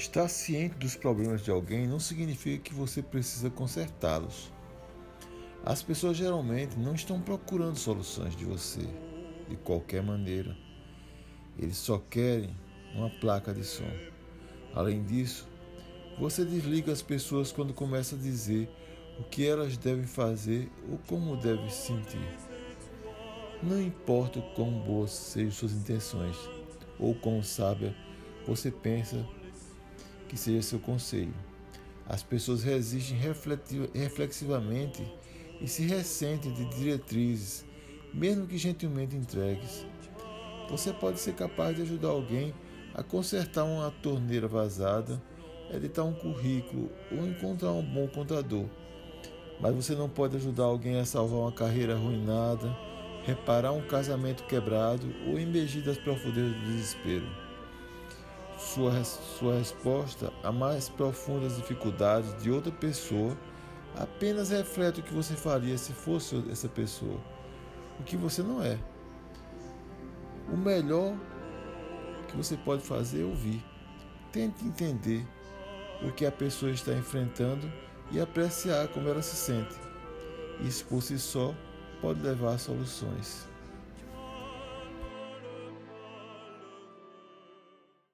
Estar ciente dos problemas de alguém não significa que você precisa consertá-los. As pessoas geralmente não estão procurando soluções de você, de qualquer maneira. Eles só querem uma placa de som. Além disso, você desliga as pessoas quando começa a dizer o que elas devem fazer ou como devem se sentir. Não importa quão boas sejam suas intenções ou quão sábia você pensa que seja seu conselho. As pessoas resistem reflexivamente e se ressentem de diretrizes, mesmo que gentilmente entregues. Você pode ser capaz de ajudar alguém a consertar uma torneira vazada, editar um currículo ou encontrar um bom contador. Mas você não pode ajudar alguém a salvar uma carreira arruinada, reparar um casamento quebrado ou emergir das profundezas do desespero. Sua, sua resposta a mais profundas dificuldades de outra pessoa apenas reflete o que você faria se fosse essa pessoa, o que você não é. O melhor que você pode fazer é ouvir. Tente entender o que a pessoa está enfrentando e apreciar como ela se sente. Isso por si só pode levar a soluções.